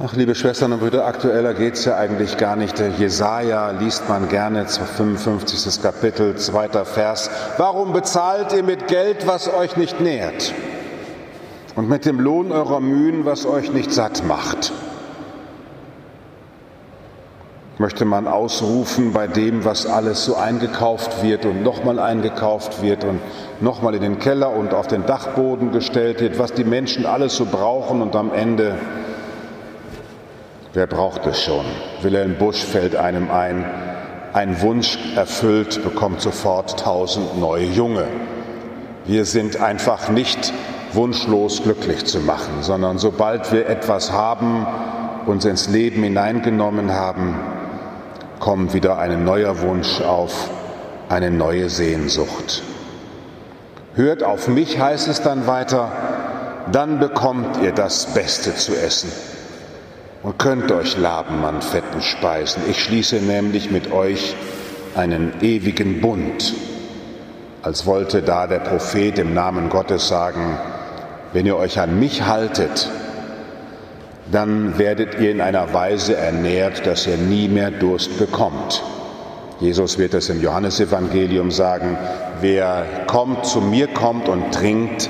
Ach, liebe Schwestern und Brüder, aktueller geht es ja eigentlich gar nicht. Jesaja liest man gerne, 55. Kapitel, zweiter Vers. Warum bezahlt ihr mit Geld, was euch nicht nährt? Und mit dem Lohn eurer Mühen, was euch nicht satt macht? Möchte man ausrufen bei dem, was alles so eingekauft wird und nochmal eingekauft wird und nochmal in den Keller und auf den Dachboden gestellt wird, was die Menschen alles so brauchen und am Ende Wer braucht es schon? Wilhelm Busch fällt einem ein, ein Wunsch erfüllt bekommt sofort tausend neue Junge. Wir sind einfach nicht wunschlos glücklich zu machen, sondern sobald wir etwas haben, uns ins Leben hineingenommen haben, kommt wieder ein neuer Wunsch auf, eine neue Sehnsucht. Hört auf mich, heißt es dann weiter, dann bekommt ihr das Beste zu essen und könnt euch laben an fetten Speisen. Ich schließe nämlich mit euch einen ewigen Bund, als wollte da der Prophet im Namen Gottes sagen, wenn ihr euch an mich haltet, dann werdet ihr in einer Weise ernährt, dass ihr nie mehr Durst bekommt. Jesus wird es im Johannesevangelium sagen, wer kommt zu mir kommt und trinkt,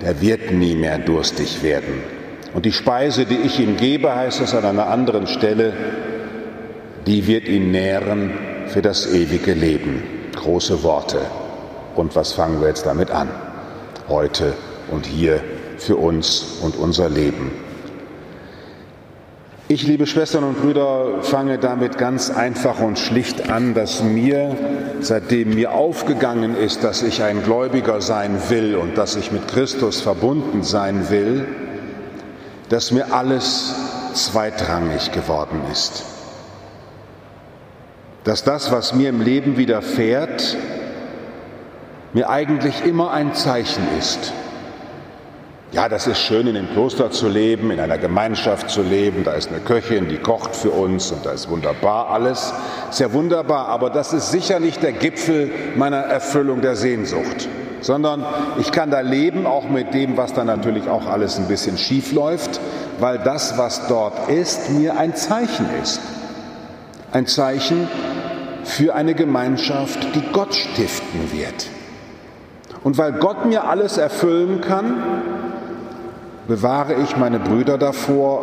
der wird nie mehr durstig werden. Und die Speise, die ich ihm gebe, heißt es an einer anderen Stelle, die wird ihn nähren für das ewige Leben. Große Worte. Und was fangen wir jetzt damit an? Heute und hier für uns und unser Leben. Ich, liebe Schwestern und Brüder, fange damit ganz einfach und schlicht an, dass mir, seitdem mir aufgegangen ist, dass ich ein Gläubiger sein will und dass ich mit Christus verbunden sein will, dass mir alles zweitrangig geworden ist. Dass das, was mir im Leben widerfährt, mir eigentlich immer ein Zeichen ist. Ja, das ist schön, in dem Kloster zu leben, in einer Gemeinschaft zu leben. Da ist eine Köchin, die kocht für uns und da ist wunderbar alles. Sehr wunderbar, aber das ist sicher nicht der Gipfel meiner Erfüllung der Sehnsucht sondern ich kann da leben, auch mit dem, was da natürlich auch alles ein bisschen schief läuft, weil das, was dort ist, mir ein Zeichen ist. Ein Zeichen für eine Gemeinschaft, die Gott stiften wird. Und weil Gott mir alles erfüllen kann, bewahre ich meine Brüder davor,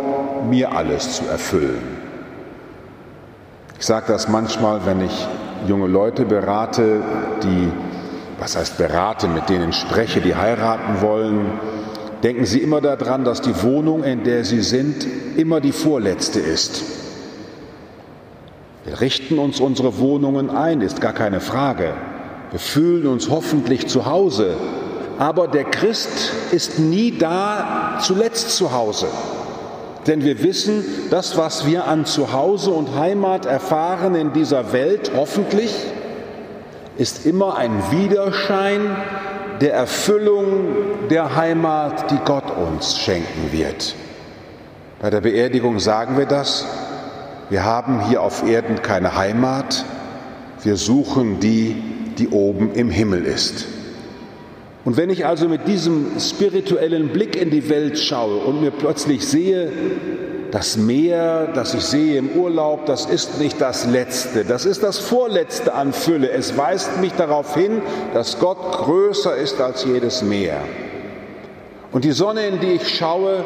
mir alles zu erfüllen. Ich sage das manchmal, wenn ich junge Leute berate, die was heißt berate, mit denen spreche, die heiraten wollen, denken Sie immer daran, dass die Wohnung, in der Sie sind, immer die vorletzte ist. Wir richten uns unsere Wohnungen ein, ist gar keine Frage. Wir fühlen uns hoffentlich zu Hause. Aber der Christ ist nie da zuletzt zu Hause. Denn wir wissen, das, was wir an Zuhause und Heimat erfahren in dieser Welt, hoffentlich, ist immer ein Widerschein der Erfüllung der Heimat, die Gott uns schenken wird. Bei der Beerdigung sagen wir das. Wir haben hier auf Erden keine Heimat. Wir suchen die, die oben im Himmel ist. Und wenn ich also mit diesem spirituellen Blick in die Welt schaue und mir plötzlich sehe, das Meer, das ich sehe im Urlaub, das ist nicht das Letzte, das ist das Vorletzte an Fülle. Es weist mich darauf hin, dass Gott größer ist als jedes Meer. Und die Sonne, in die ich schaue,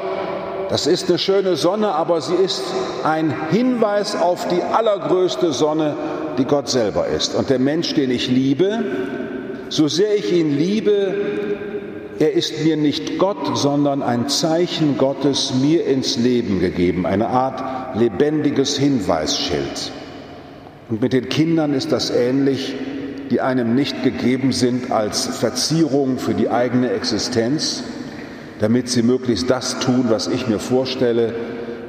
das ist eine schöne Sonne, aber sie ist ein Hinweis auf die allergrößte Sonne, die Gott selber ist. Und der Mensch, den ich liebe, so sehr ich ihn liebe, er ist mir nicht Gott, sondern ein Zeichen Gottes mir ins Leben gegeben, eine Art lebendiges Hinweisschild. Und mit den Kindern ist das ähnlich, die einem nicht gegeben sind als Verzierung für die eigene Existenz, damit sie möglichst das tun, was ich mir vorstelle,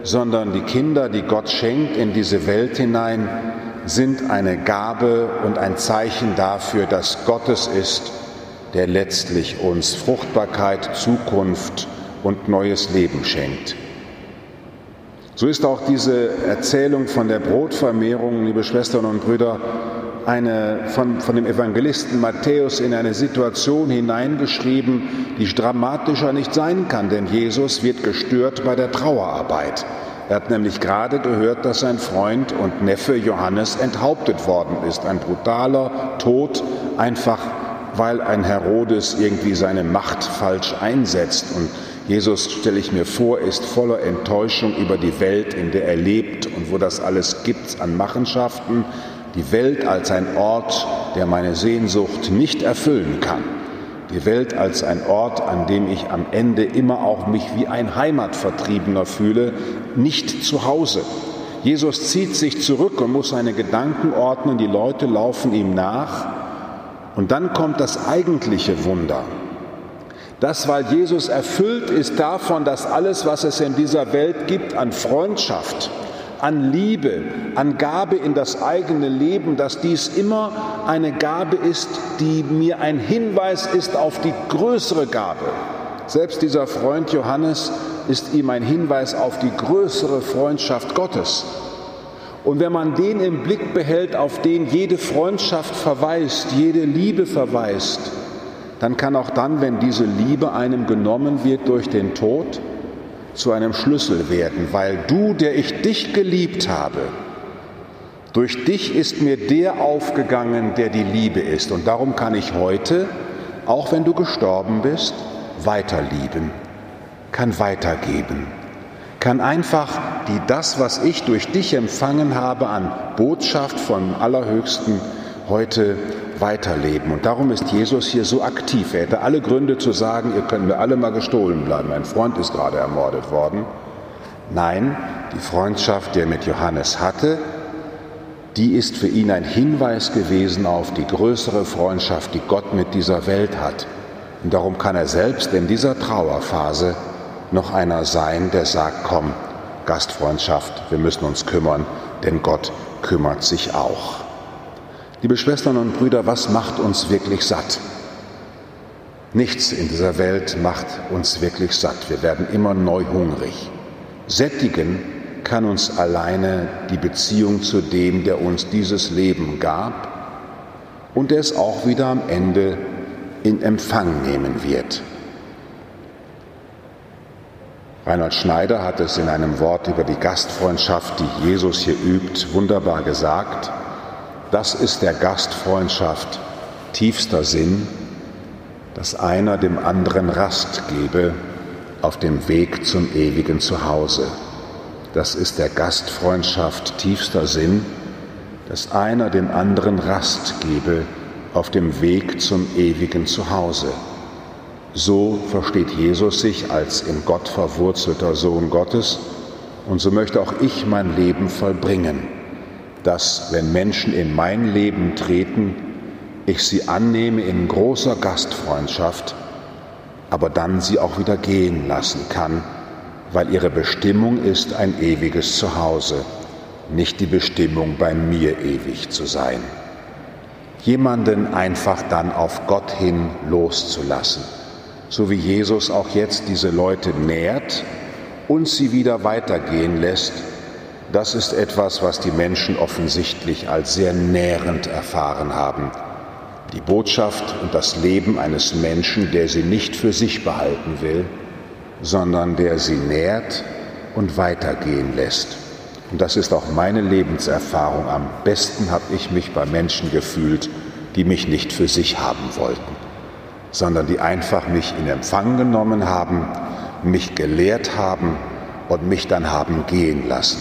sondern die Kinder, die Gott schenkt in diese Welt hinein, sind eine Gabe und ein Zeichen dafür, dass Gottes ist der letztlich uns Fruchtbarkeit, Zukunft und neues Leben schenkt. So ist auch diese Erzählung von der Brotvermehrung, liebe Schwestern und Brüder, eine, von, von dem Evangelisten Matthäus in eine Situation hineingeschrieben, die dramatischer nicht sein kann, denn Jesus wird gestört bei der Trauerarbeit. Er hat nämlich gerade gehört, dass sein Freund und Neffe Johannes enthauptet worden ist. Ein brutaler Tod, einfach weil ein Herodes irgendwie seine Macht falsch einsetzt. Und Jesus, stelle ich mir vor, ist voller Enttäuschung über die Welt, in der er lebt und wo das alles gibt an Machenschaften. Die Welt als ein Ort, der meine Sehnsucht nicht erfüllen kann. Die Welt als ein Ort, an dem ich am Ende immer auch mich wie ein Heimatvertriebener fühle, nicht zu Hause. Jesus zieht sich zurück und muss seine Gedanken ordnen, die Leute laufen ihm nach. Und dann kommt das eigentliche Wunder. Das, weil Jesus erfüllt ist davon, dass alles, was es in dieser Welt gibt, an Freundschaft, an Liebe, an Gabe in das eigene Leben, dass dies immer eine Gabe ist, die mir ein Hinweis ist auf die größere Gabe. Selbst dieser Freund Johannes ist ihm ein Hinweis auf die größere Freundschaft Gottes. Und wenn man den im Blick behält, auf den jede Freundschaft verweist, jede Liebe verweist, dann kann auch dann, wenn diese Liebe einem genommen wird durch den Tod, zu einem Schlüssel werden, weil du, der ich dich geliebt habe, durch dich ist mir der aufgegangen, der die Liebe ist. Und darum kann ich heute, auch wenn du gestorben bist, weiterlieben, kann weitergeben, kann einfach die das, was ich durch dich empfangen habe an Botschaft vom Allerhöchsten heute weiterleben. Und darum ist Jesus hier so aktiv. Er hätte alle Gründe zu sagen, ihr könnt mir alle mal gestohlen bleiben. Mein Freund ist gerade ermordet worden. Nein, die Freundschaft, die er mit Johannes hatte, die ist für ihn ein Hinweis gewesen auf die größere Freundschaft, die Gott mit dieser Welt hat. Und darum kann er selbst in dieser Trauerphase noch einer sein, der sagt, komm, Gastfreundschaft, wir müssen uns kümmern, denn Gott kümmert sich auch. Liebe Schwestern und Brüder, was macht uns wirklich satt? Nichts in dieser Welt macht uns wirklich satt. Wir werden immer neu hungrig. Sättigen kann uns alleine die Beziehung zu dem, der uns dieses Leben gab und der es auch wieder am Ende in Empfang nehmen wird. Reinhard Schneider hat es in einem Wort über die Gastfreundschaft, die Jesus hier übt, wunderbar gesagt. Das ist der Gastfreundschaft tiefster Sinn, dass einer dem anderen Rast gebe auf dem Weg zum ewigen Zuhause. Das ist der Gastfreundschaft tiefster Sinn, dass einer dem anderen Rast gebe auf dem Weg zum ewigen Zuhause. So versteht Jesus sich als in Gott verwurzelter Sohn Gottes und so möchte auch ich mein Leben vollbringen dass wenn Menschen in mein Leben treten, ich sie annehme in großer Gastfreundschaft, aber dann sie auch wieder gehen lassen kann, weil ihre Bestimmung ist ein ewiges Zuhause, nicht die Bestimmung, bei mir ewig zu sein. Jemanden einfach dann auf Gott hin loszulassen, so wie Jesus auch jetzt diese Leute nährt und sie wieder weitergehen lässt, das ist etwas, was die Menschen offensichtlich als sehr nährend erfahren haben. Die Botschaft und das Leben eines Menschen, der sie nicht für sich behalten will, sondern der sie nährt und weitergehen lässt. Und das ist auch meine Lebenserfahrung. Am besten habe ich mich bei Menschen gefühlt, die mich nicht für sich haben wollten, sondern die einfach mich in Empfang genommen haben, mich gelehrt haben und mich dann haben gehen lassen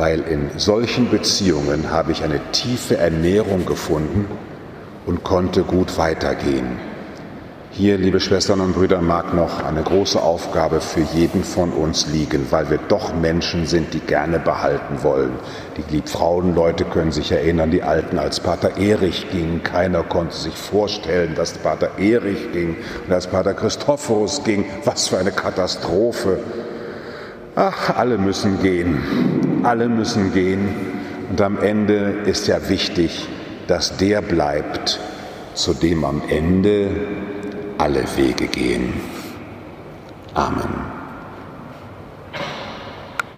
weil in solchen Beziehungen habe ich eine tiefe Ernährung gefunden und konnte gut weitergehen. Hier, liebe Schwestern und Brüder, mag noch eine große Aufgabe für jeden von uns liegen, weil wir doch Menschen sind, die gerne behalten wollen. Die Liebfrauenleute können sich erinnern, die Alten, als Pater Erich ging, keiner konnte sich vorstellen, dass Pater Erich ging und als Pater Christophorus ging. Was für eine Katastrophe. Ach, alle müssen gehen, alle müssen gehen. Und am Ende ist ja wichtig, dass der bleibt, zu dem am Ende alle Wege gehen. Amen.